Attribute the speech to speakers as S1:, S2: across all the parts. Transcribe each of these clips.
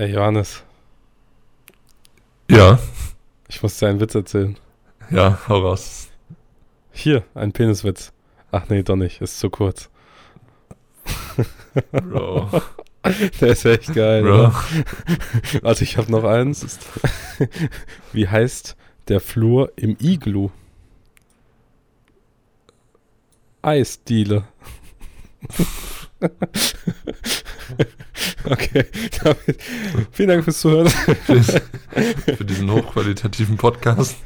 S1: Ey, Johannes,
S2: Ja,
S1: ich muss dir einen Witz erzählen.
S2: ja, hau raus.
S1: Hier, ein Peniswitz. Ach nee, doch nicht, ist zu kurz.
S2: Bro,
S1: Der ist echt geil,
S2: Bro.
S1: Warte, ich habe noch eins. Wie heißt der Flur im Iglu? Eisdiele. okay, damit, vielen Dank fürs Zuhören.
S2: für diesen hochqualitativen Podcast.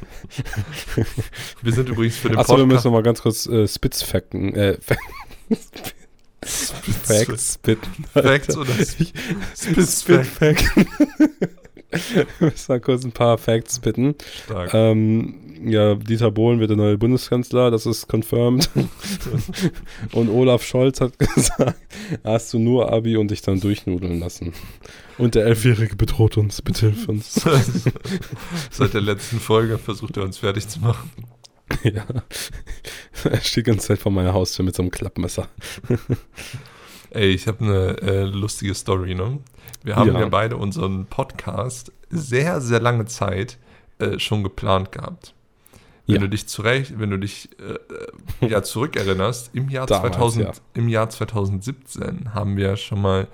S2: Wir sind übrigens für den
S1: Achso, wir müssen
S2: Podcast.
S1: noch mal ganz kurz äh, Spitzfakten, äh, Facts.
S2: Facts oder Spitz
S1: Spitfakten. müssen mal kurz ein paar Facts spitten.
S2: Stark.
S1: Ähm, ja, Dieter Bohlen wird der neue Bundeskanzler, das ist confirmed. und Olaf Scholz hat gesagt, hast du nur Abi und dich dann durchnudeln lassen. Und der Elfjährige bedroht uns, bitte hilf uns.
S2: Seit der letzten Folge versucht er uns fertig zu machen.
S1: ja. Er steht die ganze Zeit vor meiner Haustür mit so einem Klappmesser.
S2: Ey, ich habe eine äh, lustige Story, ne? Wir haben
S1: Ja.
S2: ja. beide unseren Podcast sehr, sehr lange Zeit äh, schon geplant gehabt. Wenn
S1: Ja.
S2: du dich zurecht, wenn du dich äh, äh, ja zurückerinnerst, im Jahr,
S1: Damals,
S2: 2000,
S1: ja.
S2: im Jahr 2017 haben wir schon mal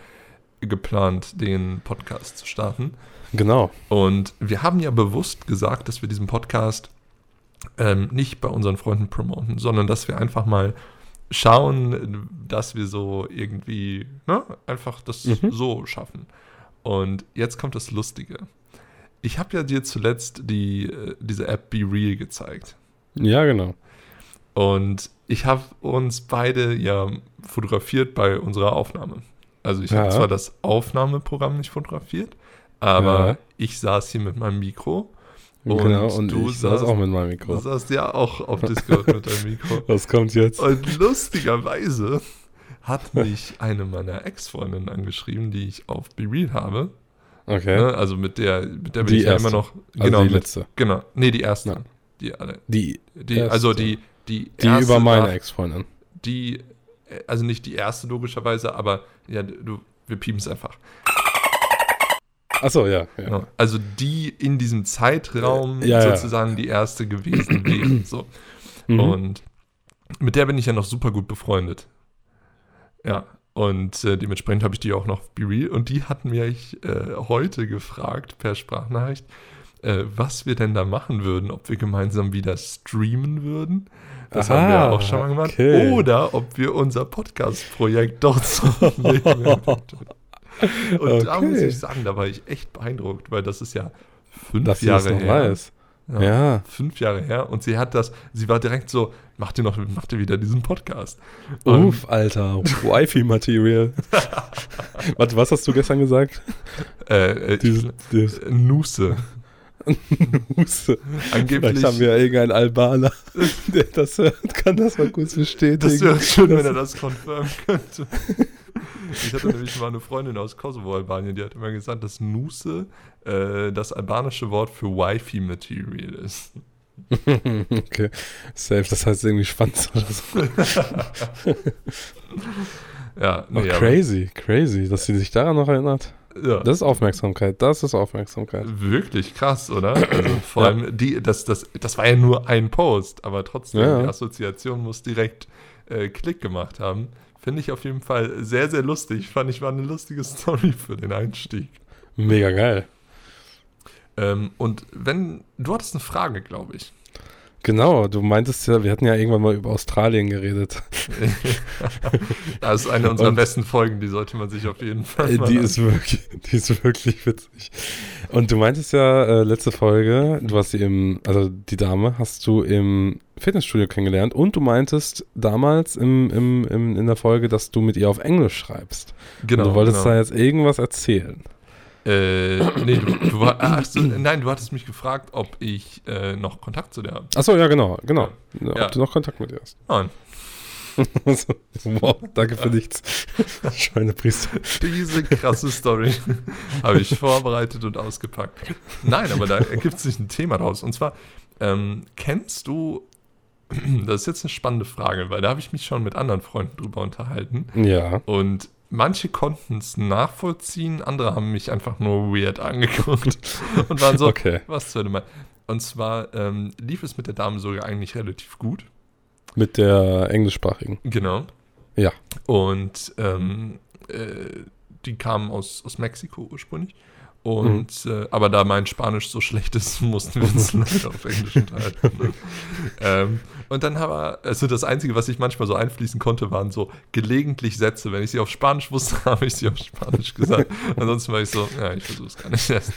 S2: geplant, den Podcast zu starten.
S1: Genau.
S2: Und wir haben ja bewusst gesagt, dass wir diesen Podcast ähm, nicht bei unseren Freunden promoten, sondern dass wir einfach mal schauen, dass wir so irgendwie, ne, einfach das
S1: Mhm.
S2: so schaffen. Und jetzt kommt das Lustige. Ich habe ja dir zuletzt die, äh, diese App Be Real gezeigt.
S1: Ja, genau.
S2: Und ich habe uns beide ja fotografiert bei unserer Aufnahme. Also ich habe
S1: Ja.
S2: zwar das Aufnahmeprogramm nicht fotografiert, aber
S1: Ja.
S2: ich saß hier mit meinem Mikro Und
S1: genau, und
S2: du
S1: ich saß
S2: saßt-
S1: auch mit meinem
S2: Du
S1: Mikro.
S2: saßt ja auch auf Discord mit deinem Mikro.
S1: Was kommt jetzt?
S2: Und lustigerweise hat mich eine meiner Ex-Freundinnen angeschrieben, die ich auf Be Real habe.
S1: Okay.
S2: Ne? Also mit der, mit der bin
S1: Die
S2: ich ja
S1: erste.
S2: immer noch.
S1: Also
S2: Genau,
S1: die
S2: mit,
S1: letzte.
S2: genau. Nee, die erste.
S1: Ja.
S2: Die alle.
S1: Die,
S2: Die,
S1: Erste.
S2: also die, die,
S1: die über meine Ex-Freundin.
S2: die, äh, also nicht die erste logischerweise, aber ja, du, wir piepen es einfach.
S1: Achso, ja. ja.
S2: Also die in diesem Zeitraum
S1: ja, ja.
S2: sozusagen die erste gewesen wäre. So.
S1: Mhm.
S2: Und mit der bin ich ja noch super gut befreundet. Ja. Und äh, dementsprechend habe ich die auch noch Be Real. Und die hat mich äh, heute gefragt per Sprachnachricht, äh, was wir denn da machen würden, ob wir gemeinsam wieder streamen würden. Das haben wir
S1: Aha,
S2: auch schon mal gemacht.
S1: okay.
S2: Oder ob wir unser Podcast-Projekt dort zum Und da
S1: Okay.
S2: muss ich sagen, da war ich echt beeindruckt, weil das ist ja fünf
S1: Dass das
S2: Jahre
S1: noch
S2: her.
S1: weiß. Ja.
S2: Fünf Jahre her. Und sie hat das, sie war direkt so, macht ihr noch, macht ihr wieder diesen Podcast?
S1: Uff, Alter. Wifi-Material. Warte, was hast du gestern gesagt?
S2: äh, äh,
S1: Dieses, dieses
S2: ich- Nusse.
S1: Huste.
S2: Angeblich.
S1: Vielleicht haben wir irgendeinen Albaner, der das hört. Kann das mal kurz bestätigen?
S2: das wäre schön, wenn er das confirmen könnte. Ich hatte nämlich mal eine Freundin aus Kosovo, Albanien, die hat immer gesagt, dass Nusse äh, das albanische Wort für Wifi-Material ist.
S1: okay. Safe, das heißt irgendwie Schwanz oder so.
S2: Ja,
S1: Oh,
S2: nee, aber-
S1: crazy, crazy, dass sie sich daran noch erinnert.
S2: ja.
S1: Das ist Aufmerksamkeit, das ist Aufmerksamkeit.
S2: Wirklich krass, oder? Also vor
S1: Ja.
S2: allem, die, das, das, das war ja nur ein Post, aber trotzdem,
S1: Ja.
S2: die Assoziation muss direkt äh, Klick gemacht haben. Finde ich auf jeden Fall sehr, sehr lustig. Fand ich war eine lustige Story für den Einstieg.
S1: Mega geil.
S2: Ähm, und wenn, du hattest eine Frage, glaube ich.
S1: Genau, du meintest ja, wir hatten ja irgendwann mal über Australien geredet.
S2: Das ist eine unserer
S1: Und-
S2: besten Folgen, die sollte man sich auf jeden Fall
S1: Äh,
S2: mal
S1: Die ist wirklich, die ist wirklich witzig. Und du meintest ja äh, letzte Folge, du hast sie im, also die Dame hast du im Fitnessstudio kennengelernt und du meintest damals im, im, im, in der Folge, dass du mit ihr auf Englisch schreibst.
S2: Genau.
S1: und du wolltest
S2: genau.
S1: da jetzt irgendwas erzählen.
S2: Äh, nee, du, du war, ach so, nein, du hattest mich gefragt, ob ich äh, noch Kontakt zu der habe.
S1: Achso, ja, genau, genau. Ob
S2: Ja.
S1: du noch Kontakt mit ihr hast.
S2: Nein.
S1: Wow, danke für nichts. Schweinepriester.
S2: Diese krasse Story habe ich vorbereitet und ausgepackt. Nein, aber da ergibt sich ein Thema draus. Und zwar, ähm, kennst du, das ist jetzt eine spannende Frage, weil da habe ich mich schon mit anderen Freunden drüber unterhalten.
S1: Ja.
S2: Und manche konnten es nachvollziehen, andere haben mich einfach nur weird angeguckt und waren so,
S1: Okay.
S2: was soll mal. Und zwar ähm, lief es mit der Dame sogar eigentlich relativ gut.
S1: Mit der englischsprachigen.
S2: Genau.
S1: Ja.
S2: Und ähm, äh, die kamen aus, aus Mexiko ursprünglich. Und äh, aber da mein Spanisch so schlecht ist, mussten wir uns leider auf Englisch unterhalten. Ne? ähm, und dann aber, also das Einzige, was ich manchmal so einfließen konnte, waren so gelegentlich Sätze. Wenn ich sie auf Spanisch wusste, habe ich sie auf Spanisch gesagt. Ansonsten war ich so, ja, ich versuche es gar nicht erst.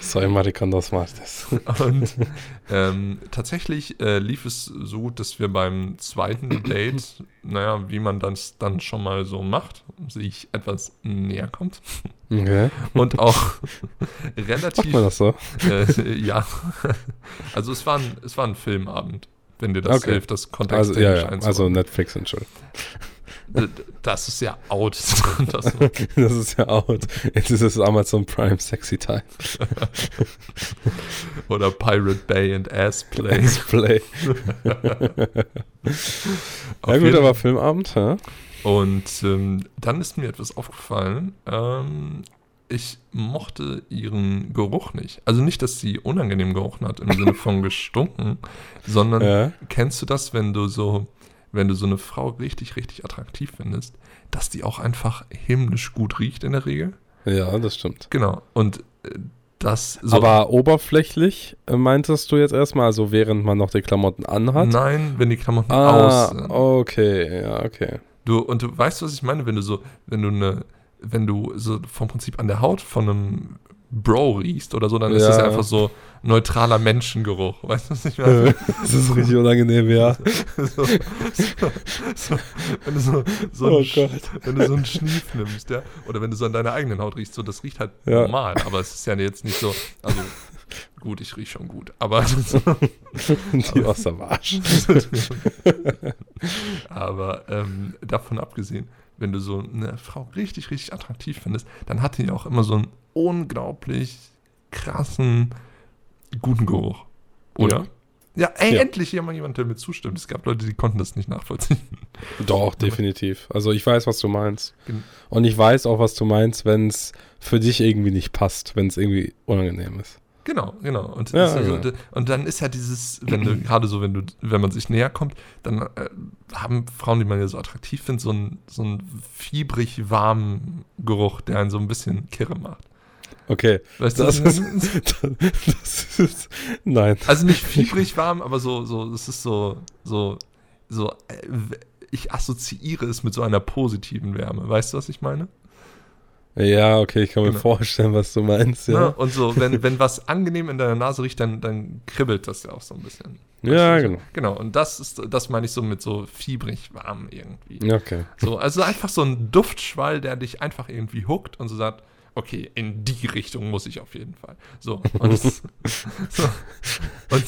S1: Soy maricón dos martes.
S2: Und ähm, tatsächlich äh, lief es so gut, dass wir beim zweiten Date, naja, wie man das dann schon mal so macht, sich etwas näher kommt.
S1: Okay.
S2: Und auch
S1: Macht
S2: relativ,
S1: man das so?
S2: äh, ja. Also es war, ein, es war ein Filmabend, wenn dir das
S1: Okay.
S2: hilft, das
S1: Also,
S2: Kontext
S1: ja, ja. also Netflix schon.
S2: Das ist ja out. Das,
S1: Das ist ja out. Jetzt ist es Amazon Prime Sexy Time.
S2: oder Pirate Bay and Ass Play.
S1: Let's Play. Ja gut, aber Filmabend, ja?
S2: Und ähm, dann ist mir etwas aufgefallen. Ähm, ich mochte ihren Geruch nicht. Also nicht, dass sie unangenehm gerochen hat im Sinne von gestunken, sondern
S1: Ja.
S2: kennst du das, wenn du so, wenn du so eine Frau richtig, richtig attraktiv findest, dass die auch einfach himmlisch gut riecht in der Regel?
S1: Ja, das stimmt.
S2: Genau. Und äh, das so.
S1: Aber oberflächlich äh, meintest du jetzt erstmal, also während man noch die Klamotten anhat?
S2: Nein, wenn die Klamotten
S1: Ah,
S2: aus sind.
S1: okay, ja, okay.
S2: Du, und du weißt, was ich meine, wenn du so, wenn du eine, wenn du so vom Prinzip an der Haut von einem Bro riechst oder so, dann ist
S1: Ja.
S2: das einfach so neutraler Menschengeruch. Weißt du, was ich meine?
S1: das ist richtig unangenehm, ja.
S2: so, so, so, wenn du so,
S1: Oh
S2: wenn du so einen Schnief nimmst, ja, oder wenn du so an deiner eigenen Haut riechst, so das riecht halt
S1: Ja.
S2: normal, aber es ist ja jetzt nicht so, also gut, ich riech schon gut, aber
S1: Die aus dem Arsch.
S2: Aber ähm, davon abgesehen, wenn du so eine Frau richtig, richtig attraktiv findest, dann hat die auch immer so einen unglaublich krassen, guten Geruch. Oder? Ja, ey,
S1: Ja.
S2: endlich hier mal jemand, der mir zustimmt. Es gab Leute, die konnten das nicht nachvollziehen.
S1: Doch, definitiv. Also ich weiß, was du meinst. Und ich weiß auch, was du meinst, wenn es für dich irgendwie nicht passt, wenn es irgendwie unangenehm ist.
S2: Genau, genau. Und,
S1: Ja,
S2: das also,
S1: genau.
S2: und dann ist ja dieses, wenn du, gerade so, wenn du, wenn man sich näher kommt, dann äh, haben Frauen, die man ja so attraktiv findet, so einen so einen fiebrig warmen Geruch, der einen so ein bisschen kirre macht.
S1: Okay,
S2: Weißt du,
S1: das
S2: was
S1: ist, das ist, nein.
S2: Also nicht fiebrig warm, aber so, so, es ist so, so, so, äh, ich assoziiere es mit so einer positiven Wärme. Weißt du, was ich meine?
S1: Ja, okay, ich kann mir
S2: Genau.
S1: vorstellen, was du meinst,
S2: Ne?
S1: ja.
S2: Und so, wenn, wenn was angenehm in deiner Nase riecht, dann, dann kribbelt das ja auch so ein bisschen.
S1: Ja,
S2: Weißt du,
S1: genau.
S2: Genau, und das ist, das meine ich so mit so fiebrig warm irgendwie.
S1: Okay.
S2: So, also einfach so ein Duftschwall, der dich einfach irgendwie huckt und so sagt, okay, in die Richtung muss ich auf jeden Fall. So, und, so, und,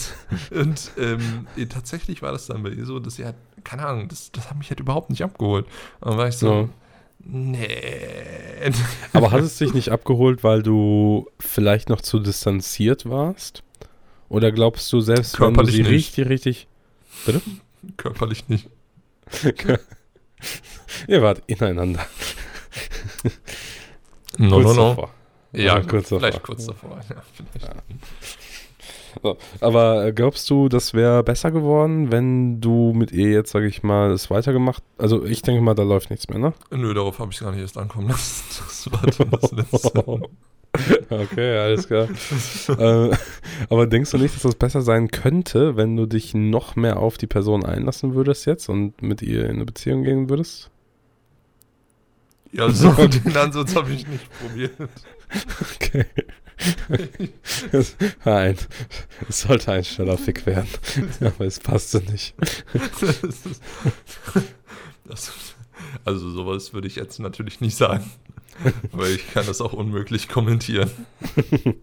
S2: und ähm, eh, tatsächlich war das dann bei ihr so, dass sie halt, keine Ahnung, das, das hat mich halt überhaupt nicht abgeholt. Und dann war ich so,
S1: Ja.
S2: Nee.
S1: Aber hat es dich nicht abgeholt, weil du vielleicht noch zu distanziert warst? Oder glaubst du selbst, wenn du sie
S2: nicht.
S1: richtig, richtig...
S2: Körperlich nicht.
S1: Ihr wart ineinander.
S2: No,
S1: Kurz
S2: no, no.
S1: davor.
S2: Ja,
S1: kurz
S2: vielleicht
S1: davor.
S2: kurz davor. Ja, vielleicht.
S1: So. Aber äh, glaubst du, das wäre besser geworden, wenn du mit ihr jetzt, sage ich mal, es weitergemacht? Also ich denke mal, da läuft nichts mehr, ne?
S2: Nö, darauf habe ich gar nicht erst ankommen lassen. Das war dann das letzte.
S1: Okay, alles klar. äh, aber denkst du nicht, dass das besser sein könnte, wenn du dich noch mehr auf die Person einlassen würdest jetzt und mit ihr in eine Beziehung gehen würdest?
S2: Ja, so den Ansatz habe ich nicht probiert.
S1: Okay. Nein, es sollte ein schneller Fick werden. Aber es passte nicht.
S2: Das also sowas würde ich jetzt natürlich nicht sagen. Weil ich kann das auch unmöglich kommentieren.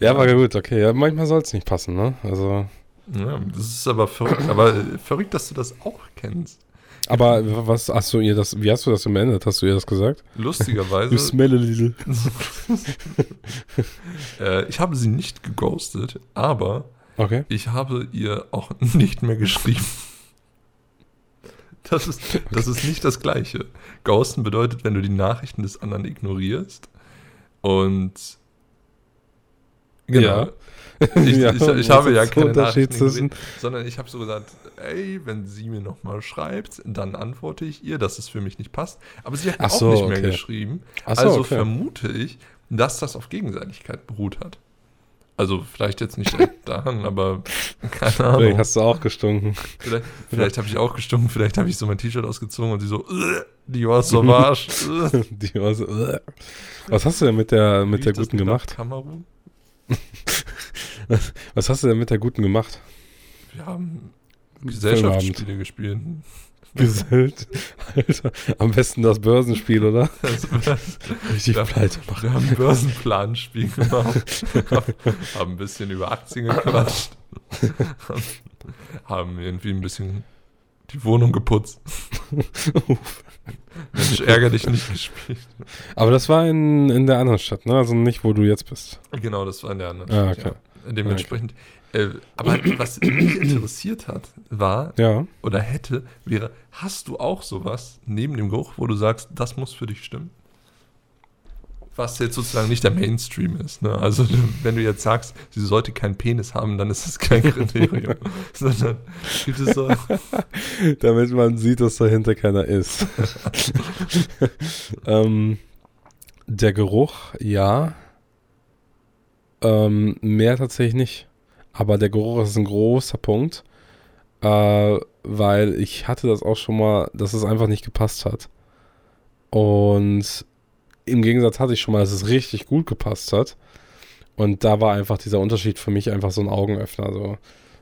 S1: Ja, war gut, okay. Ja, manchmal soll es nicht passen, ne? Also.
S2: Ja, das ist aber verrückt. Aber verrückt, dass du das auch kennst.
S1: Aber was hast du ihr das, wie hast du das beendet? Hast du ihr das gesagt?
S2: Lustigerweise.
S1: You smell a little.
S2: äh, ich habe sie nicht geghostet, aber
S1: Okay.
S2: ich habe ihr auch nicht mehr geschrieben. Das ist, das ist nicht das Gleiche. Ghosten bedeutet, wenn du die Nachrichten des anderen ignorierst und genau.
S1: Ja.
S2: Ich,
S1: Ja,
S2: ich, ich habe ja
S1: der
S2: keine
S1: Unterschied
S2: ignoriert, sondern ich habe so gesagt, ey, wenn sie mir nochmal schreibt, dann antworte ich ihr, dass es für mich nicht passt. Aber sie hat
S1: Ach
S2: auch
S1: so,
S2: nicht mehr
S1: okay.
S2: geschrieben.
S1: Ach so,
S2: also
S1: okay.
S2: vermute ich, dass das auf Gegenseitigkeit beruht hat. Also vielleicht jetzt nicht direkt daran, aber keine
S1: Vielleicht
S2: Ahnung.
S1: hast du auch gestunken.
S2: Vielleicht, vielleicht habe ich auch gestunken, vielleicht habe ich so mein T-Shirt ausgezogen und sie so, "Ugh, die war so Arsch. Ugh."
S1: Die war so, "Ugh." Was hast du denn mit der, mit der
S2: Riecht das
S1: guten gemacht?
S2: Kamerun?
S1: Was hast du denn mit der guten gemacht?
S2: Wir haben Gesellschaftsspiele gespielt.
S1: Gesellt. Alter, am besten das Börsenspiel, oder?
S2: Also,
S1: Richtig
S2: Ja.
S1: pleite machen.
S2: Wir haben ein Börsenplanspiel gemacht, haben ein bisschen über Aktien gequatscht, haben irgendwie ein bisschen die Wohnung geputzt. Mensch, ärger dich nicht gespielt.
S1: Aber das war in, in der anderen Stadt, ne? Also nicht, wo du jetzt bist.
S2: Genau, das war in der anderen
S1: Ah,
S2: Stadt,
S1: okay.
S2: ja. Dementsprechend. Äh, aber was mich interessiert hat, war
S1: Ja.
S2: oder hätte, wäre, hast du auch sowas neben dem Geruch, wo du sagst, das muss für dich stimmen? Was jetzt sozusagen nicht der Mainstream ist. Ne? Also wenn du jetzt sagst, sie sollte keinen Penis haben, dann ist das kein Kriterium. Sondern gibt es so,
S1: Damit man sieht, dass dahinter keiner ist. ähm, der Geruch, ja. Ähm, mehr tatsächlich nicht. Aber der Geruch ist ein großer Punkt. Äh, weil ich hatte das auch schon mal, dass es einfach nicht gepasst hat. Und im Gegensatz hatte ich schon mal, dass es richtig gut gepasst hat. Und da war einfach dieser Unterschied für mich einfach so ein Augenöffner. So,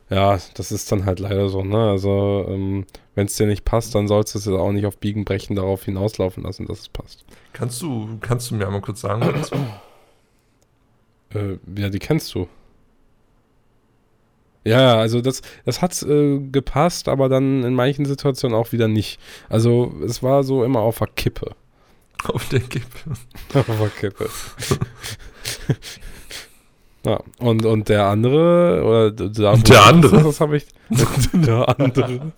S1: ja, das ist dann halt leider so, ne? Also, ähm, wenn es dir nicht passt, dann sollst du es jetzt auch nicht auf Biegen brechen darauf hinauslaufen lassen, dass es passt.
S2: kannst du, kannst du mir einmal kurz sagen, was?
S1: Äh, ja, die kennst du. Ja, ja, also das, das hat äh, gepasst, aber dann in manchen Situationen auch wieder nicht. Also es war so immer auf der Kippe.
S2: auf der Kippe?
S1: auf der Kippe. ja, und, und der andere, oder
S2: Der
S1: du
S2: andere?
S1: Das habe ich. der andere.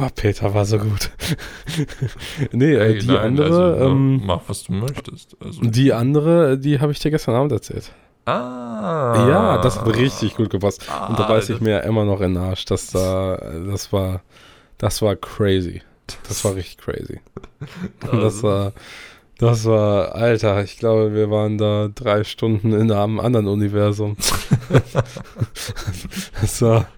S1: Oh, Peter war so gut. nee, äh,
S2: Ey,
S1: die
S2: nein,
S1: andere,
S2: also,
S1: ähm,
S2: mach, was du möchtest. Also,
S1: die andere, die habe ich dir gestern Abend erzählt.
S2: ah.
S1: Ja, das hat richtig gut gepasst. Und da
S2: Ah,
S1: weiß ich
S2: das-
S1: mir immer noch in den Arsch, dass da, das war, das war crazy. Das war richtig crazy. Das war, das war, Alter, ich glaube, wir waren da drei Stunden in einem anderen Universum. das war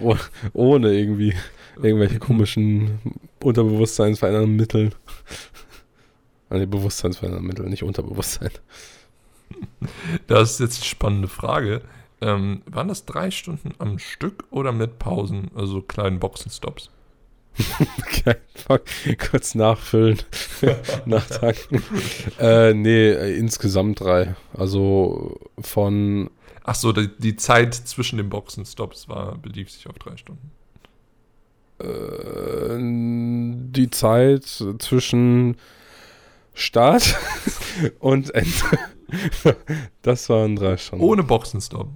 S1: oh, ohne irgendwie irgendwelche komischen Unterbewusstseinsverändernden Mittel. Also Bewusstseinsverändernden Mittel, nicht Unterbewusstsein.
S2: Das ist jetzt die spannende Frage. Ähm, waren das drei Stunden am Stück oder mit Pausen, also kleinen Boxenstops?
S1: Kein Fuck. Kurz nachfüllen, nachtanken. äh, nee, insgesamt drei. Also von
S2: Ach so, die, die Zeit zwischen den Boxenstops war, belief sich auf drei Stunden.
S1: äh, die Zeit zwischen Start und Ende. das waren drei Stunden.
S2: Ohne Boxenstopp.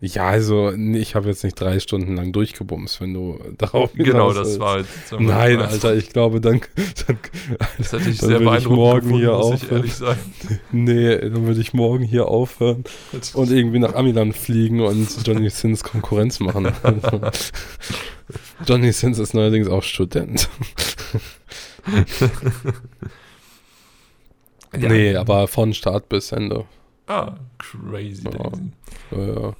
S1: Ja, also ich habe jetzt nicht drei Stunden lang durchgebumst, wenn du darauf
S2: Genau,
S1: hinaus
S2: das war jetzt.
S1: Nein, Alter, ich glaube, dann, dann
S2: Das hätte ich
S1: dann
S2: sehr
S1: will ich morgen
S2: gefunden,
S1: hier
S2: muss ich
S1: aufhören. nee, dann würde ich morgen hier aufhören und irgendwie nach Amiland fliegen und Johnny Sins Konkurrenz machen. Johnny Sins ist neuerdings auch Student.
S2: Ja.
S1: Nee, aber von Start bis Ende.
S2: Ah, crazy.
S1: Ja, ja.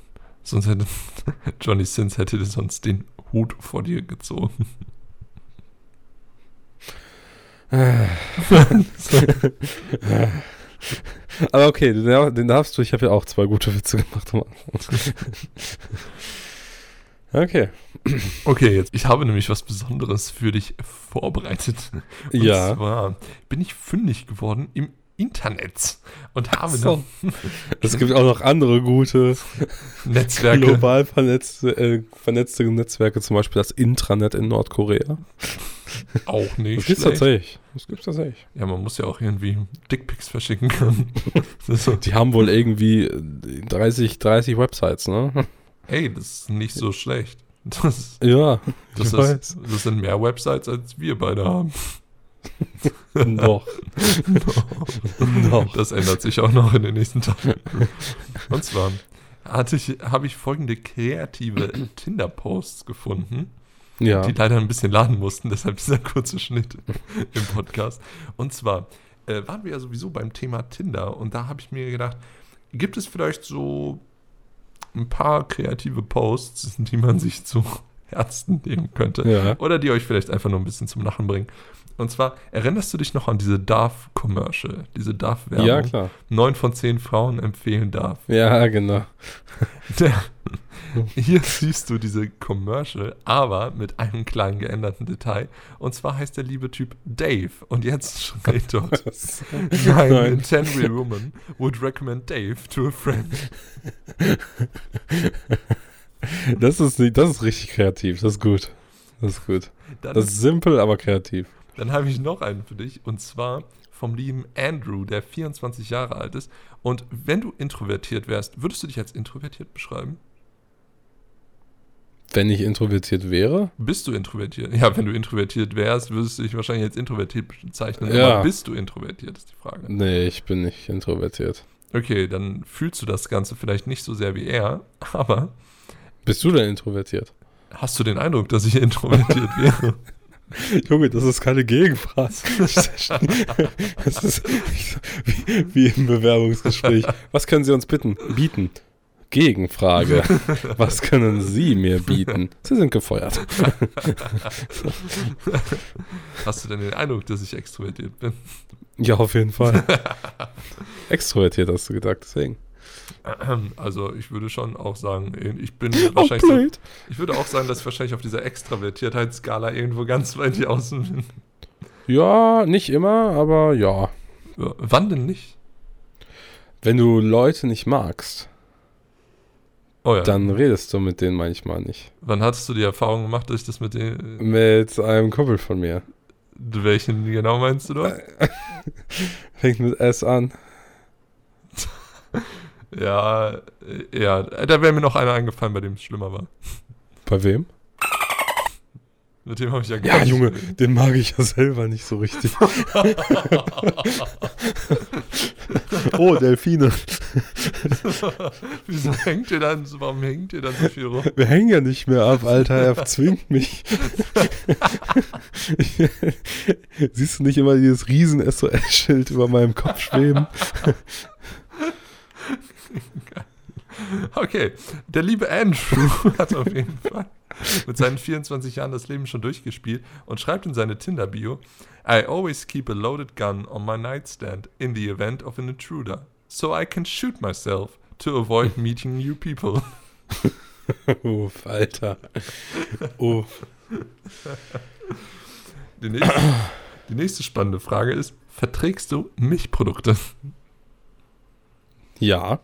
S2: Sonst hätte Johnny Sins hätte sonst den Hut vor dir gezogen.
S1: Aber okay, den, den darfst du. Ich habe ja auch zwei gute Witze gemacht am Anfang. Okay.
S2: Okay, jetzt. Ich habe nämlich was Besonderes für dich vorbereitet. Und
S1: Ja.
S2: zwar bin ich fündig geworden im Internet und habe
S1: so.
S2: noch
S1: Es gibt auch noch andere gute,
S2: Netzwerke.
S1: global vernetzte, äh, vernetzte Netzwerke, zum Beispiel das Intranet in Nordkorea.
S2: Auch
S1: Das
S2: nicht
S1: gibt's
S2: schlecht.
S1: tatsächlich. Das gibt's tatsächlich.
S2: Ja, man muss ja auch irgendwie Dickpics verschicken können. Das so,
S1: Die haben wohl irgendwie äh, 30, 30 Websites, ne?
S2: ey, das ist nicht so schlecht. Das,
S1: Ja,
S2: das,
S1: ich
S2: ist,
S1: weiß.
S2: das sind mehr Websites, als wir beide haben.
S1: Noch. Noch.
S2: Das ändert sich auch noch in den nächsten Tagen. Und zwar hatte ich, habe ich folgende kreative Tinder-Posts gefunden,
S1: Ja.
S2: die leider ein bisschen laden mussten, deshalb dieser kurze Schnitt im Podcast. Und zwar äh, waren wir ja sowieso beim Thema Tinder und da habe ich mir gedacht, gibt es vielleicht so ein paar kreative Posts, die man sich zu Herzen nehmen könnte?
S1: Ja.
S2: Oder die euch vielleicht einfach nur ein bisschen zum Lachen bringen. Und zwar, erinnerst du dich noch an diese DARF-Commercial, diese DARF-Werbung?
S1: Ja, klar.
S2: Neun von zehn Frauen empfehlen DARF.
S1: Ja, genau.
S2: Hier siehst du diese Commercial, aber mit einem kleinen geänderten Detail. Und zwar heißt der liebe Typ Dave. Und jetzt steht dort,
S1: Nein.
S2: Nein, intended woman would recommend Dave to a friend.
S1: Das ist, das ist richtig kreativ. Das ist gut. Das ist gut.
S2: Dann,
S1: Das ist simpel, aber kreativ.
S2: Dann habe ich noch einen für dich. Und zwar vom lieben Andrew, der 24 Jahre alt ist. Und wenn du introvertiert wärst, würdest du dich als introvertiert beschreiben?
S1: Wenn ich introvertiert wäre,
S2: Bist du introvertiert? Ja, wenn du introvertiert wärst, würdest du dich wahrscheinlich als introvertiert bezeichnen.
S1: Ja.
S2: Aber bist du introvertiert, ist die Frage.
S1: nee, ich bin nicht introvertiert.
S2: Okay, dann fühlst du das Ganze vielleicht nicht so sehr wie er, aber
S1: Bist du denn introvertiert?
S2: hast du den Eindruck, dass ich introvertiert wäre?
S1: Junge, das ist keine Gegenfrage. Das ist wie, wie im Bewerbungsgespräch. Was können Sie uns bitten, bieten? Gegenfrage. Was können Sie mir bieten? Sie sind gefeuert.
S2: Hast du denn den Eindruck, dass ich extrovertiert bin?
S1: Ja, auf jeden Fall. Extrovertiert hast du gesagt, deswegen.
S2: Also ich würde schon auch sagen, ich bin
S1: Oh,
S2: wahrscheinlich so,
S1: blöd.
S2: ich würde auch sagen, dass ich wahrscheinlich auf dieser Extravertiertheitsskala irgendwo ganz weit hier außen bin.
S1: Ja, nicht immer, aber ja.
S2: Ja, wann denn nicht?
S1: Wenn du Leute nicht magst,
S2: Oh ja.
S1: dann redest du mit denen manchmal nicht.
S2: Wann hattest du die Erfahrung gemacht, dass ich das mit den.
S1: Mit einem Kumpel von mir.
S2: Welchen genau meinst du dort?
S1: Fängt mit S an.
S2: Ja, äh, ja, da wäre mir noch einer eingefallen, bei dem es schlimmer war.
S1: Bei wem?
S2: Mit dem habe ich ja gar
S1: Ja,
S2: nicht
S1: Junge, den mag ich ja selber nicht so richtig. oh, Delfine.
S2: Wieso hängt ihr dann, warum hängt ihr dann so viel rum?
S1: Wir hängen ja nicht mehr ab, Alter. Er zwingt mich. Siehst du nicht immer dieses riesen SOS-Schild über meinem Kopf schweben?
S2: Okay, der liebe Andrew hat auf jeden Fall mit seinen 24 Jahren das Leben schon durchgespielt und schreibt in seine Tinder-Bio, I always keep a loaded gun on my nightstand in the event of an intruder, so I can shoot myself to avoid meeting new people.
S1: Uff, Alter. Uff.
S2: Die nächste, die nächste spannende Frage ist, verträgst du Milchprodukte?
S1: Ja,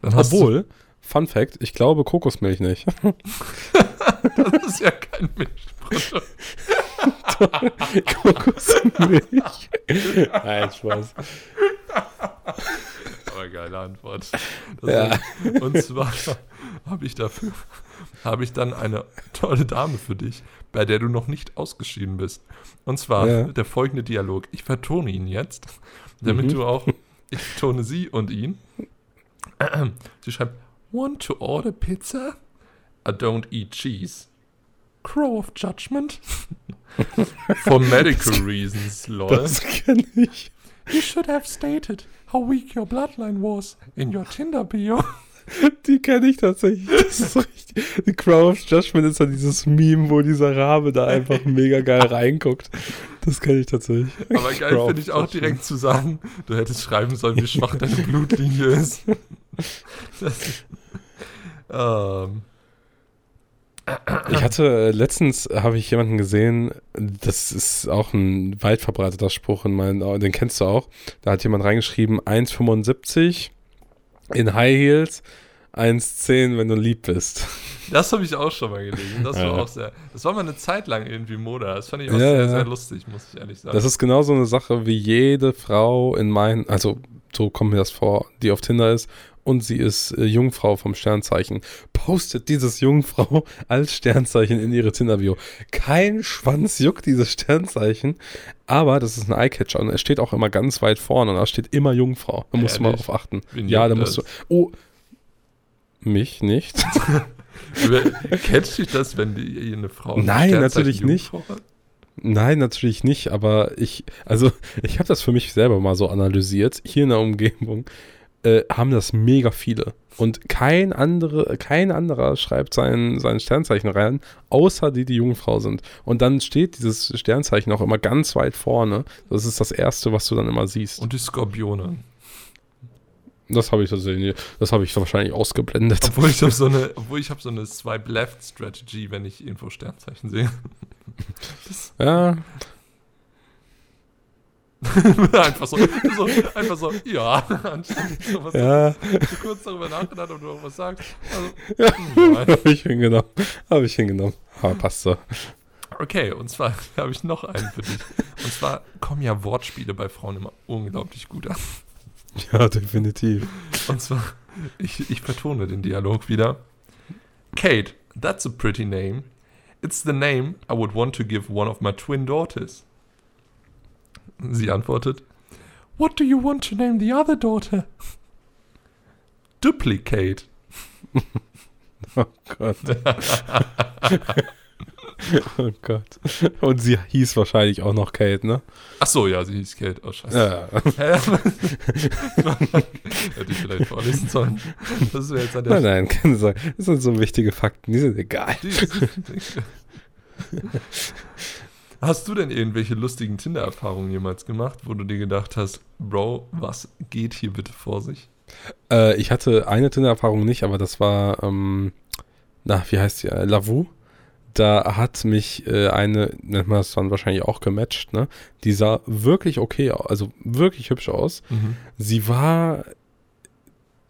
S2: Dann hast
S1: obwohl, Fun Fact, ich glaube Kokosmilch nicht.
S2: Du, das ist ja kein Milchprodukt.
S1: Kokosmilch. Nein, Spaß.
S2: Aber geile Antwort.
S1: Ja.
S2: ist- Und zwar habe ich dafür, habe ich dann eine tolle Dame für dich, bei der du noch nicht ausgeschieden bist. Und zwar
S1: Ja.
S2: der folgende Dialog. Ich vertone ihn jetzt, damit
S1: Mhm.
S2: du auch, ich vertone sie und ihn. Sie schreibt, want to order pizza? I don't eat cheese. Crow of judgment? For medical reasons, lol.
S1: Das kenne ich.
S2: You should have stated how weak your bloodline was in your Tinder bio.
S1: Die kenne ich tatsächlich. Das ist richtig. The Crown of Judgment ist ja dieses Meme, wo dieser Rabe da einfach mega geil reinguckt. Das kenne ich tatsächlich.
S2: Aber geil finde ich auch direkt zu sagen, du hättest schreiben sollen, wie schwach deine Blutlinie ist. Das, ähm,
S1: Ich hatte äh, letztens habe ich jemanden gesehen, das ist auch ein weit verbreiteter Spruch in meinen, den kennst du auch. Da hat jemand reingeschrieben 1,75 in High Heels, 1,10, wenn du lieb bist.
S2: das habe ich auch schon mal gelesen. Das war
S1: Ja.
S2: auch sehr. Das war mal eine Zeit lang irgendwie Mode. Das fand ich auch
S1: Ja,
S2: sehr, sehr lustig, muss ich ehrlich sagen.
S1: Das ist genauso eine Sache wie jede Frau in meinen, also so kommt mir das vor, die auf Tinder ist und sie ist äh, Jungfrau vom Sternzeichen. Postet dieses Jungfrau als Sternzeichen in ihre Tinder-Bio. Kein Schwanz juckt dieses Sternzeichen, aber das ist ein Eyecatcher und er steht auch immer ganz weit vorne und da steht immer Jungfrau. Da musst du mal
S2: Ehrlich?
S1: drauf achten.
S2: Wen
S1: ja, da musst du. Oh. Mich nicht.
S2: Kennst du das, wenn die eine Frau ein
S1: Nein, natürlich nicht.
S2: Jungfrau hat?
S1: Nein, natürlich nicht, aber ich, also ich habe das für mich selber mal so analysiert. Hier in der Umgebung äh, haben das mega viele. Und kein, andere, kein anderer schreibt sein, sein Sternzeichen rein, außer die, die Jungfrau sind. Und dann steht dieses Sternzeichen auch immer ganz weit vorne. Das ist das Erste, was du dann immer siehst.
S2: Und die Skorpione.
S1: das habe ich tatsächlich, das habe ich wahrscheinlich ausgeblendet.
S2: Obwohl ich habe so eine, obwohl ich habe so eine Swipe Left Strategy, wenn ich irgendwo Sternzeichen sehe.
S1: Ja,
S2: einfach so, so, einfach so, ja, anstatt so was
S1: ja,
S2: so kurz darüber nachgedacht, ob du auch was sagst. Also, hm, nein.
S1: habe ich hingenommen. Habe ich hingenommen. Aber passt so.
S2: Okay, und zwar habe ich noch einen für dich. Und zwar kommen ja Wortspiele bei Frauen immer unglaublich gut an.
S1: Ja, definitiv.
S2: Und zwar, ich, ich vertone den Dialog wieder. Kate, that's a pretty name. It's the name I would want to give one of my twin daughters. Sie antwortet, What do you want to name the other daughter? Duplicate.
S1: Oh Gott. oh Gott. Und sie hieß wahrscheinlich auch noch Kate, ne?
S2: Ach so, ja, sie hieß Kate. Oh, scheiße.
S1: Ja.
S2: Hä? Hätte ich vielleicht vorlesen sollen. Das wäre jetzt an der
S1: Nein, nein, keine Sorge. Das sind so wichtige Fakten, die sind egal.
S2: Hast du denn irgendwelche lustigen Tinder-Erfahrungen jemals gemacht, wo du dir gedacht hast, Bro, was geht hier bitte vor sich?
S1: Äh, ich hatte eine Tinder-Erfahrung nicht, aber das war, ähm, na, wie heißt die? Äh, Lavu. Da hat mich äh, eine, nennt man das dann wahrscheinlich auch gematcht, ne? Die sah wirklich okay aus, also wirklich hübsch aus. Sie war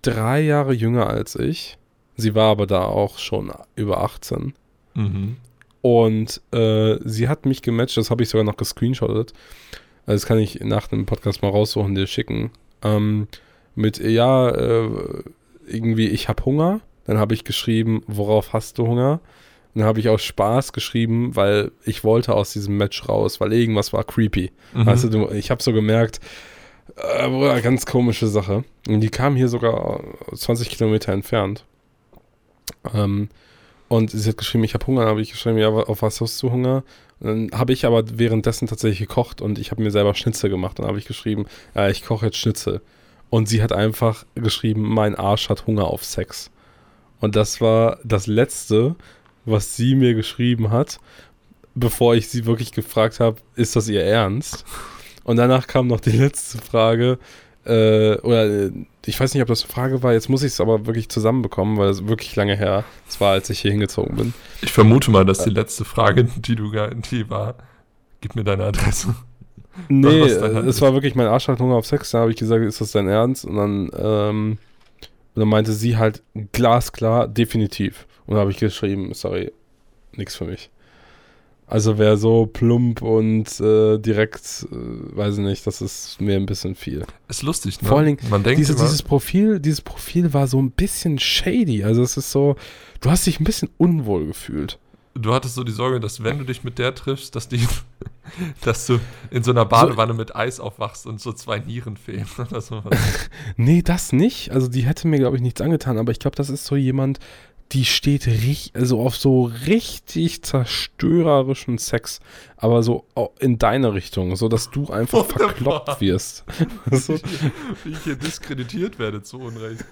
S1: drei Jahre jünger als ich. Sie war aber da auch schon über 18.
S2: Mhm.
S1: Und äh, sie hat mich gematcht, das habe ich sogar noch gescreenshottet. Also das kann ich nach dem Podcast mal raussuchen, dir schicken. Ähm, mit, ja, äh, irgendwie, ich habe Hunger. Dann habe ich geschrieben, worauf hast du Hunger? Dann habe ich aus Spaß geschrieben, weil ich wollte aus diesem Match raus, weil irgendwas war creepy.
S2: Mhm.
S1: Weißt du, ich habe so gemerkt, äh, ganz komische Sache. Und die kam hier sogar 20 Kilometer entfernt. Ähm, und sie hat geschrieben, ich habe Hunger. Dann habe ich geschrieben, ja, auf was hast du Hunger? Dann habe ich aber währenddessen tatsächlich gekocht und ich habe mir selber Schnitzel gemacht. Dann habe ich geschrieben, ja, ich koche jetzt Schnitzel. Und sie hat einfach geschrieben, mein Arsch hat Hunger auf Sex. Und das war das Letzte, was sie mir geschrieben hat, bevor ich sie wirklich gefragt habe, ist das ihr Ernst? Und danach kam noch die letzte Frage, äh, oder äh, ich weiß nicht, ob das eine Frage war, jetzt muss ich es aber wirklich zusammenbekommen, weil es wirklich lange her, es war, als ich hier hingezogen bin.
S2: Ich vermute mal, dass die letzte Frage, die du die war, gib mir deine Adresse.
S1: Nee, äh, es war wirklich mein Arsch hat Hunger auf Sex, da habe ich gesagt, ist das dein Ernst? Und dann, ähm, und dann meinte sie halt glasklar, definitiv. Und da habe ich geschrieben, sorry, nix für mich. Also wer so plump und äh, direkt, äh, weiß ich nicht, das ist mir ein bisschen viel.
S2: Ist lustig, ne?
S1: Vor allen Dingen,
S2: Man denkt
S1: Diese, dieses Profil, dieses Profil war so ein bisschen shady. Also es ist so, du hast dich ein bisschen unwohl gefühlt.
S2: du hattest so die Sorge, dass wenn du dich mit der triffst, dass die, dass du in so einer Badewanne mit Eis aufwachst und so zwei Nieren fehlen oder so.
S1: Nee, das nicht. Also die hätte mir, glaube ich, nichts angetan, aber ich glaube, das ist so jemand, die steht richtig, also auf so richtig zerstörerischen Sex, aber so in deine Richtung, so dass du einfach
S2: Wunderbar.
S1: verkloppt wirst. so,
S2: Wie ich hier diskreditiert werde zu Unrecht.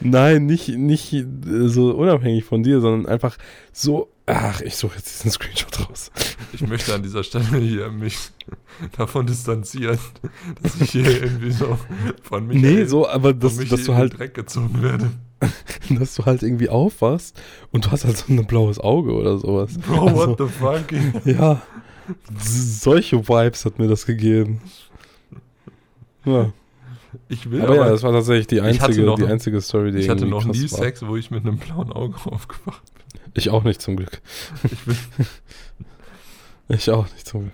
S1: nein, nicht, nicht so unabhängig von dir, sondern einfach so, ach, ich suche jetzt diesen Screenshot raus.
S2: Ich möchte an dieser Stelle hier mich davon distanzieren, dass ich hier irgendwie so von mich
S1: nee, so, aber
S2: dass,
S1: dass, du halt
S2: Dreck gezogen werde.
S1: dass du halt irgendwie aufwachst und du hast halt so ein blaues Auge oder sowas.
S2: Bro,
S1: Also,
S2: what the fuck?
S1: Ja, solche Vibes hat mir das gegeben. Ja,
S2: Ich will
S1: aber ja,
S2: aber,
S1: das war tatsächlich die einzige,
S2: noch-
S1: die einzige Story, die
S2: ich hatte noch nie
S1: war.
S2: Sex, wo ich mit einem blauen Auge aufgewacht
S1: Ich auch nicht zum Glück.
S2: bin. Ich will,
S1: Ich auch nicht zum Glück.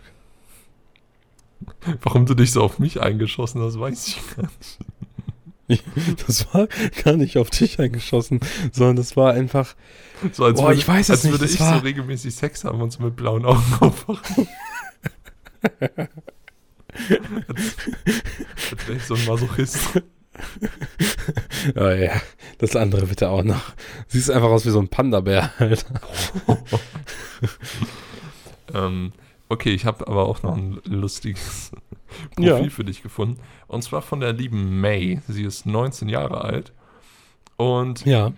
S2: warum du dich so auf mich eingeschossen hast, weiß ich gar nicht.
S1: Das war gar nicht auf dich eingeschossen, sondern das war einfach.
S2: So als
S1: Boah,
S2: würde,
S1: ich weiß es
S2: als
S1: nicht,
S2: würde
S1: das
S2: ich
S1: war-
S2: so regelmäßig Sex haben und so mit blauen Augen aufwachen. als wäre ich so ein Masochist.
S1: Oh ja, das andere bitte auch noch. Siehst einfach aus wie so ein Panda-Bär, Alter.
S2: ähm, okay, ich habe aber auch noch ein lustiges Profil
S1: Ja.
S2: für dich gefunden. Und zwar von der lieben May. Sie ist 19 Jahre alt. Und
S1: Ja.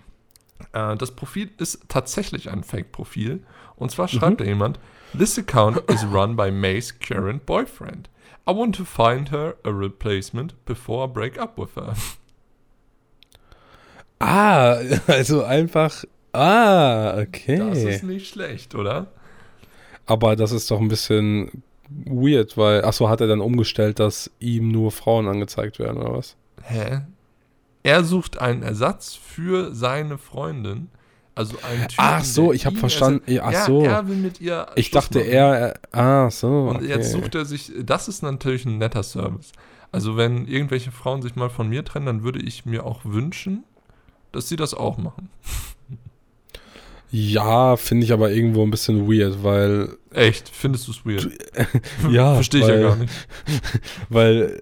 S2: Äh, das Profil ist tatsächlich ein Fake-Profil. Und zwar schreibt da jemand: This account is run by May's current boyfriend. I want to find her a replacement before I break up with her.
S1: Ah, also einfach. Ah,
S2: Das
S1: okay.
S2: ist nicht schlecht, oder?
S1: Aber das ist doch ein bisschen weird, weil. Achso, hat er dann umgestellt, dass ihm nur Frauen angezeigt werden, oder was?
S2: Hä? Er sucht einen Ersatz für seine Freundin. Also einen Typen,
S1: Ach so, ich hab
S2: ihn
S1: verstanden. Ja, ach so.
S2: Er will mit ihr.
S1: Ich
S2: Schluss
S1: dachte
S2: machen.
S1: er. er ah, so.
S2: Und
S1: Okay.
S2: jetzt sucht er sich, das ist natürlich ein netter Service. Also wenn irgendwelche Frauen sich mal von mir trennen, dann würde ich mir auch wünschen, dass sie das auch machen.
S1: Ja, finde ich aber irgendwo ein bisschen weird, weil.
S2: Echt? Findest du es weird?
S1: Ja,
S2: Verstehe ich
S1: weil-
S2: ja gar nicht.
S1: Weil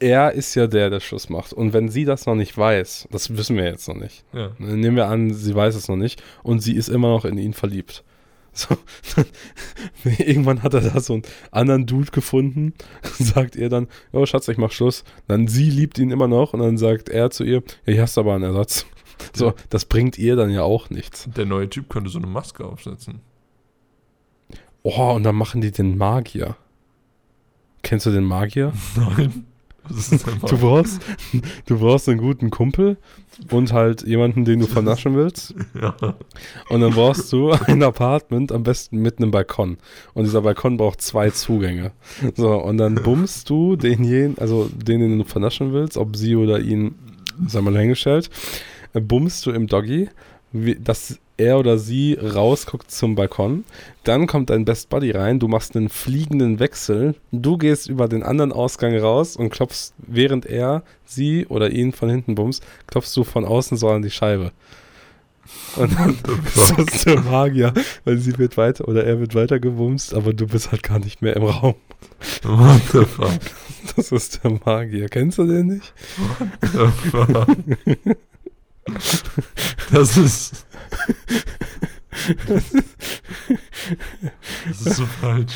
S1: er ist ja der, der Schluss macht. Und wenn sie das noch nicht weiß, das wissen wir jetzt noch nicht.
S2: Ja.
S1: Nehmen wir an, sie weiß es noch nicht und sie ist immer noch in ihn verliebt. So, irgendwann hat er da so einen anderen Dude gefunden, sagt ihr dann, oh Schatz, ich mach Schluss. Dann sie liebt ihn immer noch und dann sagt er zu ihr, ja, hier hast du aber einen Ersatz. So, das bringt ihr dann ja auch nichts.
S2: Der neue Typ könnte so eine Maske aufsetzen.
S1: Oh, und dann machen die den Magier. Kennst du den Magier?
S2: Nein.
S1: Du brauchst, du brauchst einen guten Kumpel und halt jemanden, den du vernaschen willst.
S2: ja.
S1: Und dann brauchst du ein Apartment, am besten mit einem Balkon. Und dieser Balkon braucht zwei Zugänge. So, und dann bummst du denjenigen, also den, den du vernaschen willst, ob sie oder ihn, sag mal hingestellt, bummst du im Doggy, wie, dass er oder sie rausguckt zum Balkon. Dann kommt dein Best Buddy rein, du machst einen fliegenden Wechsel, du gehst über den anderen Ausgang raus und klopfst, während er sie oder ihn von hinten bummst, klopfst du von außen so an die Scheibe. Und dann ist das der Magier, weil sie wird weiter oder er wird weiter gebumst, aber du bist halt gar nicht mehr im Raum.
S2: What the fuck?
S1: Das ist der Magier. Kennst du den nicht?
S2: What the fuck? Das ist. Das ist so falsch.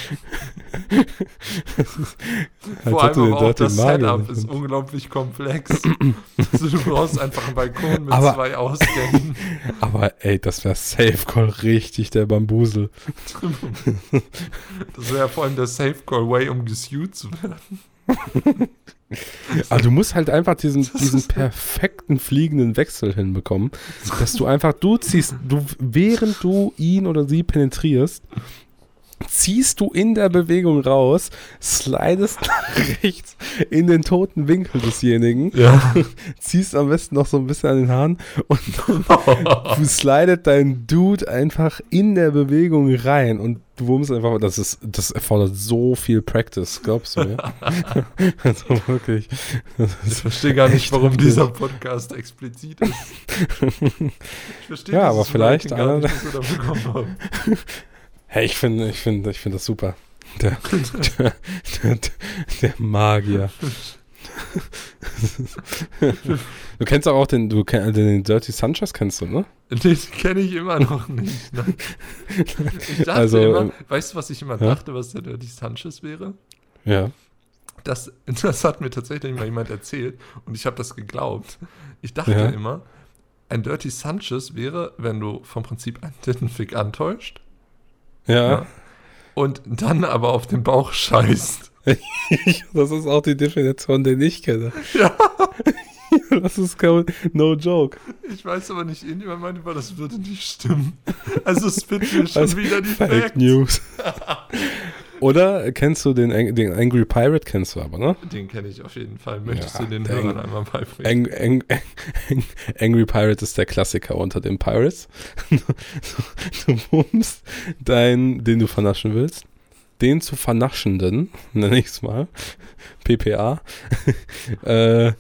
S2: Vor allem auch das Setup ist unglaublich komplex. also du brauchst einfach einen Balkon mit
S1: Aber-
S2: zwei Ausgängen.
S1: Aber ey, das wäre Safe Call richtig der Bambusel.
S2: Das wäre vor allem der Safe Call Way, um gesued zu werden.
S1: Aber du musst halt einfach diesen, diesen perfekten fliegenden Wechsel hinbekommen, dass du einfach, du ziehst, du, während du ihn oder sie penetrierst, ziehst du in der Bewegung raus, slidest nach rechts in den toten Winkel desjenigen,
S2: Ja.
S1: ziehst am besten noch so ein bisschen an den Haaren und du slidet dein Dude einfach in der Bewegung rein und du wummst einfach, das ist, das erfordert so viel Practice, glaubst du mir? also wirklich.
S2: Ich verstehe gar nicht, warum
S1: heftig.
S2: dieser Podcast explizit ist. Ich verstehe
S1: Ja, aber vielleicht
S2: gar
S1: einer-
S2: nicht, was wir da bekommen haben.
S1: Hey, ich finde, ich finde, ich finde das super. Der, der, der, der Magier. du kennst auch den, du kenn, den Dirty Sanchez kennst du, ne?
S2: Den kenne ich immer noch nicht. Ne? Ich dachte
S1: Also,
S2: immer,
S1: ähm,
S2: weißt du, was ich immer
S1: ja?
S2: dachte, was der Dirty Sanchez wäre?
S1: Ja.
S2: Das, das hat mir tatsächlich mal jemand erzählt und ich habe das geglaubt. Ich dachte
S1: Ja.
S2: immer, ein Dirty Sanchez wäre, wenn du vom Prinzip einen Tittenfick antäuscht
S1: Ja.
S2: Ja. und dann aber auf den Bauch scheißt.
S1: das ist auch die Definition, den ich kenne.
S2: Ja.
S1: Das ist kein, no joke.
S2: Ich weiß aber nicht, irgendjemand meinte mal, das würde nicht stimmen. Also spit mir schon
S1: Also,
S2: wieder die
S1: Fake
S2: Facts.
S1: News. Oder kennst du den, den Angry Pirate, kennst du aber, ne?
S2: Den kenne ich auf jeden Fall. Möchtest
S1: Ja,
S2: du den Hörern einmal beibringen?
S1: Ang, Ang, Ang, Angry Pirate ist der Klassiker unter den Pirates. du bummst deinen, den du vernaschen willst, den zu vernaschenden, nenne ich es mal, PPA, äh,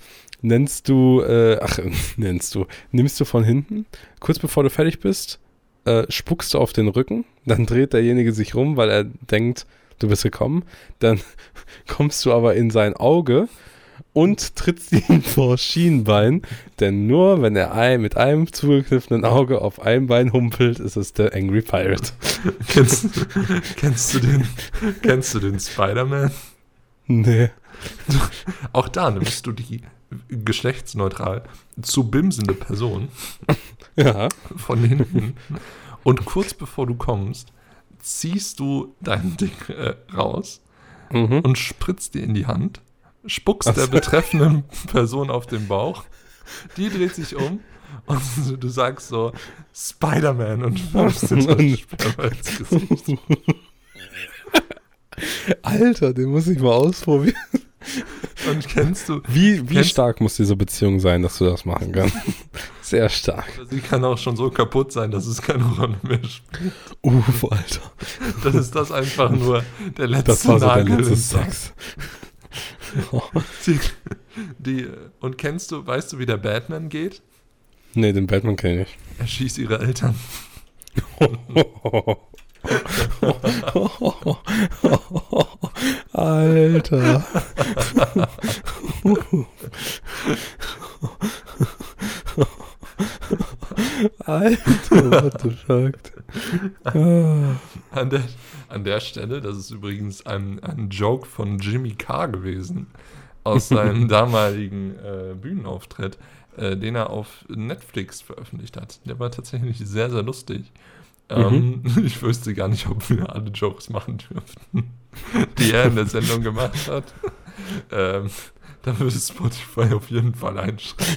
S1: nennst du, äh, ach, nennst du, nimmst du von hinten, kurz bevor du fertig bist, äh, spuckst du auf den Rücken, dann dreht derjenige sich rum, weil er denkt, du bist gekommen, dann kommst du aber in sein Auge und trittst ihn vor Schienbein, denn nur wenn er ein, mit einem zugekniffenen Auge auf einem Bein humpelt, ist es der Angry Pirate.
S2: kennst, kennst du den, kennst du den Spider-Man?
S1: Nee.
S2: Auch da nimmst du die geschlechtsneutral zu bimsende Person
S1: Ja.
S2: von hinten und kurz bevor du kommst, ziehst du dein Ding äh, raus
S1: Mhm.
S2: und spritzt dir in die Hand, spuckst
S1: Ach
S2: der betreffenden Person auf den Bauch, die dreht sich um und du sagst so Spider-Man und wirfst dir das Sperma ins Gesicht.
S1: Alter, den muss ich mal ausprobieren.
S2: Und kennst du,
S1: Wie, wie
S2: Kennst-
S1: stark muss diese Beziehung sein, dass du das machen kannst? Sehr stark.
S2: sie kann auch schon so kaputt sein, dass es keine Rolle mehr spielt.
S1: Uff, Alter.
S2: Dann ist das einfach nur der letzte
S1: Das war so
S2: Nagel
S1: letzte
S2: im Sarg.
S1: Sex.
S2: Die, die, und kennst du, weißt du, wie der Batman geht?
S1: Nee, den Batman kenne ich.
S2: Er schießt ihre Eltern.
S1: Alter. Alter, what the fuck.
S2: An der, an der Stelle, das ist übrigens ein, ein Joke von Jimmy Carr gewesen, aus seinem damaligen äh, Bühnenauftritt, äh, den er auf Netflix veröffentlicht hat. Der war tatsächlich sehr, sehr lustig. Ähm, Ich wüsste gar nicht, ob wir alle Jokes machen dürften, die er in der Sendung gemacht hat. Ähm, da würde Spotify auf jeden Fall einschreiben.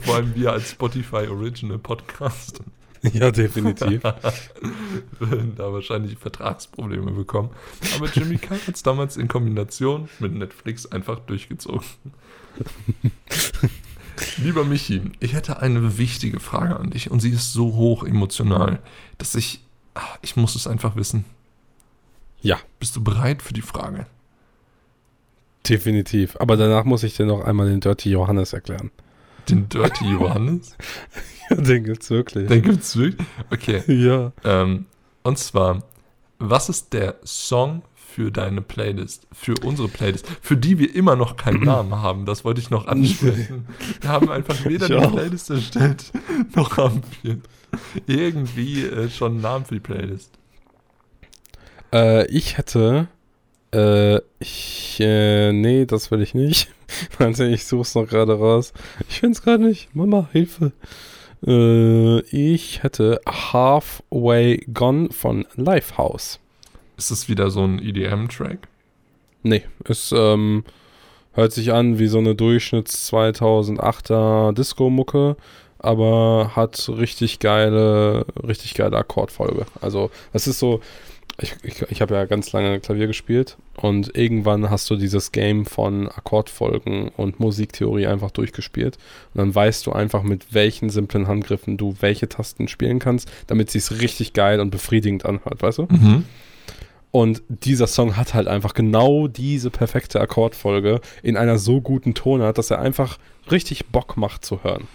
S2: Vor allem wir als Spotify Original Podcast
S1: Ja, definitiv.
S2: würden da wahrscheinlich Vertragsprobleme bekommen. Aber Jimmy Carr hat es damals in Kombination mit Netflix einfach durchgezogen. Lieber Michi, ich hätte eine wichtige Frage an dich und sie ist so hoch emotional, dass ich, ah, ich muss es einfach wissen.
S1: Ja,
S2: Bist du bereit für die Frage?
S1: definitiv. Aber danach muss ich dir noch einmal den Dirty Johannes erklären.
S2: Den Dirty Johannes?
S1: Ja, den gibt's wirklich.
S2: Den gibt's wirklich? Okay.
S1: ja.
S2: Ähm, und zwar, was ist der Song für deine Playlist, für unsere Playlist, für die wir immer noch keinen Namen haben? Das wollte ich noch ansprechen. Wir haben einfach weder
S1: Ich
S2: die
S1: auch.
S2: Playlist erstellt, noch haben wir irgendwie äh, schon einen Namen für die Playlist.
S1: Äh, ich hätte. Äh, ich. Äh, nee, das will ich nicht. Warte, ich such's noch gerade raus. Ich find's gerade nicht. Mama, Hilfe. Äh, ich hätte Halfway Gone von Lifehouse.
S2: Ist das wieder so ein EDM-Track?
S1: Nee, es ähm, hört sich an wie so eine Durchschnitts 2008er Disco-Mucke, aber hat richtig geile, richtig geile Akkordfolge. Also, es ist so, ich, ich, ich habe ja ganz lange Klavier gespielt und irgendwann hast du dieses Game von Akkordfolgen und Musiktheorie einfach durchgespielt und dann weißt du einfach, mit welchen simplen Handgriffen du welche Tasten spielen kannst, damit es sich richtig geil und befriedigend anhört, weißt du?
S2: Mhm.
S1: Und dieser Song hat halt einfach genau diese perfekte Akkordfolge in einer so guten Tonart, dass er einfach richtig Bock macht zu hören.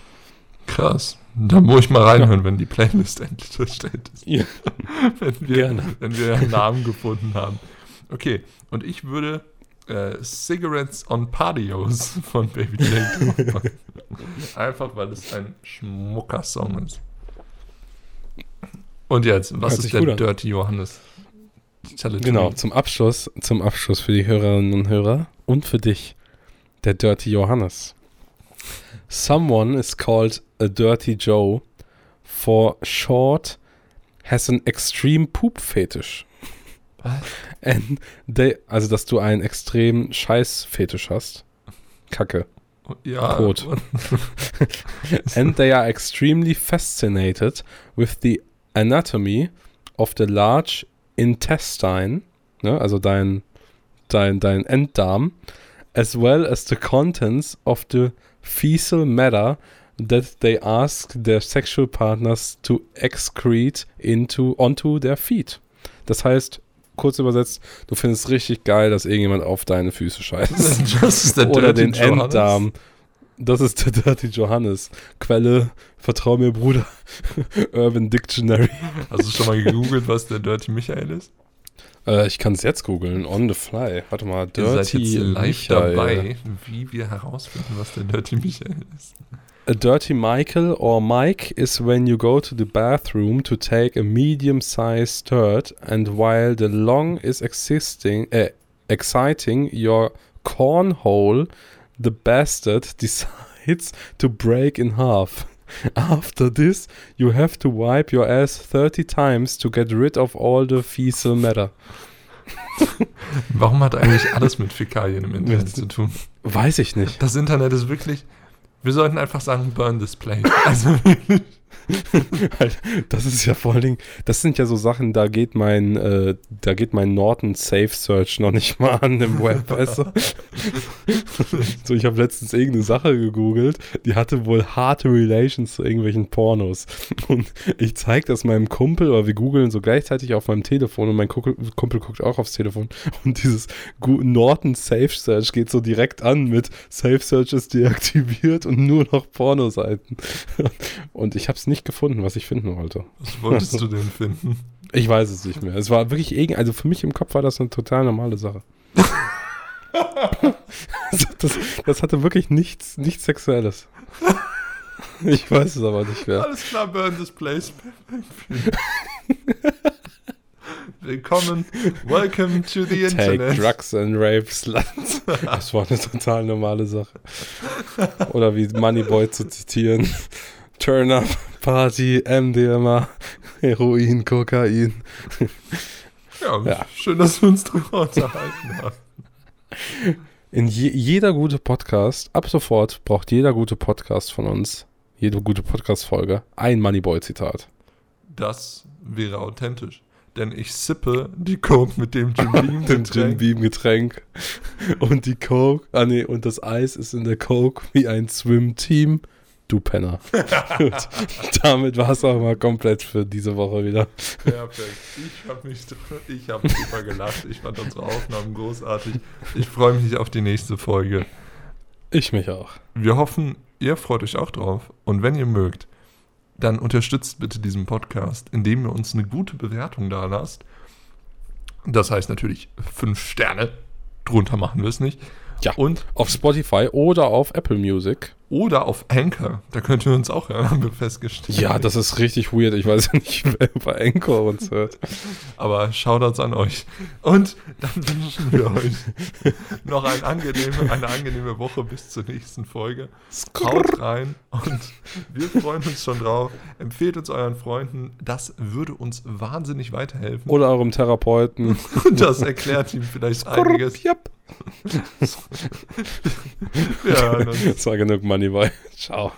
S2: Krass. Da muss ich mal reinhören, wenn die Playlist endlich erstellt ist.
S1: Ja.
S2: wenn, wir,
S1: Gerne.
S2: wenn wir einen Namen gefunden haben. Okay, und ich würde äh, Cigarettes on Patios von Baby J. machen. Einfach, weil es ein schmucker Song ist. Und jetzt, was
S1: Hört
S2: ist der. Dirty Johannes? To
S1: Genau, zum Abschluss, zum Abschluss für die Hörerinnen und Hörer und für dich, der Dirty Johannes. Someone is called a Dirty Joe for short has an extreme poop fetish.
S2: Was?
S1: And they, also, dass du einen extremen Scheiß-Fetisch hast. Kacke.
S2: Ja,
S1: Kot. and they are extremely fascinated with the anatomy of the large intestine, ne, also dein, dein, dein Enddarm, as well as the contents of the fecal matter that they ask their sexual partners to excrete into onto their feet. Das heißt, kurz übersetzt, du findest richtig geil, dass irgendjemand auf deine Füße scheißt. Oder den
S2: Johannes.
S1: Enddarm. Das ist der Dirty Johannes. Quelle, vertrau mir, Bruder. Urban Dictionary.
S2: Hast du schon mal gegoogelt, was der Dirty Michael ist?
S1: Äh, ich kann es jetzt googeln, on the fly. Warte mal,
S2: Ihr seid
S1: Dirty
S2: jetzt live
S1: Michael.
S2: dabei, wie wir herausfinden, was der Dirty Michael ist.
S1: A dirty Michael or Mike is when you go to the bathroom to take a medium-sized turd and while the long is existing, uh, exciting your cornhole, the bastard decides to break in half. After this, you have to wipe your ass 30 times to get rid of all the fecal matter.
S2: Warum hat eigentlich alles mit Fäkalien im Internet zu tun?
S1: Weiß ich nicht.
S2: Das Internet ist wirklich. Wir sollten einfach sagen, burn this place. Also wirklich.
S1: Halt, das ist ja vor allen Dingen, das sind ja so Sachen, da geht mein, äh, da geht mein Norton Safe Search noch nicht mal an im Web, weißt du? so, ich habe letztens irgendeine Sache gegoogelt, die hatte wohl harte Relations zu irgendwelchen Pornos. Und ich zeige das meinem Kumpel, oder wir googeln so gleichzeitig auf meinem Telefon und mein Kumpel, Kumpel guckt auch aufs Telefon. Und dieses Norton Safe Search geht so direkt an mit Safe Search ist deaktiviert und nur noch Pornoseiten. Und ich habe es nicht gefunden, was ich finden wollte.
S2: Was wolltest du denn finden?
S1: Ich weiß es nicht mehr. Es war wirklich irgend, also für mich im Kopf war das eine total normale Sache. Das, das hatte wirklich nichts, nichts Sexuelles. Ich weiß es aber nicht mehr.
S2: Alles klar, burn this place. Willkommen. Welcome to the
S1: Take
S2: Internet.
S1: drugs and rape sluts. Das war eine total normale Sache. Oder wie Moneyboy zu zitieren. Turn up, Party, MDMA, Heroin, Kokain.
S2: Ja,
S1: Ja.
S2: schön, dass wir uns drüber unterhalten haben.
S1: In je, jeder gute Podcast, ab sofort braucht jeder gute Podcast von uns, jede gute Podcast-Folge, ein Moneyboy-Zitat.
S2: Das wäre authentisch. Denn ich sippe die Coke mit dem Jim Beam
S1: Dem Jim
S2: Getränk.
S1: Beam Getränk. Und die Coke, ah nee, und das Eis ist in der Coke wie ein Swim-Team. Du Penner. Gut. Damit war es auch mal komplett für diese Woche wieder.
S2: Perfekt. Ich habe mich, ich habe super gelacht. Ich fand unsere Aufnahmen großartig. Ich freue mich auf die nächste Folge.
S1: Ich mich auch.
S2: Wir hoffen, ihr freut euch auch drauf. Und wenn ihr mögt, dann unterstützt bitte diesen Podcast, indem ihr uns eine gute Bewertung da lasst. Das heißt natürlich fünf Sterne. Drunter machen wir es nicht.
S1: Ja.
S2: Und
S1: Auf Spotify oder auf Apple Music.
S2: Oder auf Anchor. Da könnt ihr uns auch hören, haben wir festgestellt.
S1: Ja, das ist richtig weird. Ich weiß ja nicht, wer bei Anchor uns hört.
S2: Aber Shoutouts an euch. Und dann wünschen wir euch noch eine angenehme, eine angenehme Woche bis zur nächsten Folge. Haut rein und wir freuen uns schon drauf. Empfehlt uns euren Freunden. Das würde uns wahnsinnig weiterhelfen.
S1: Oder eurem Therapeuten.
S2: Und das erklärt ihm vielleicht einiges.
S1: Yep.
S2: Uns.
S1: Das war genug Moneyboy. Ciao.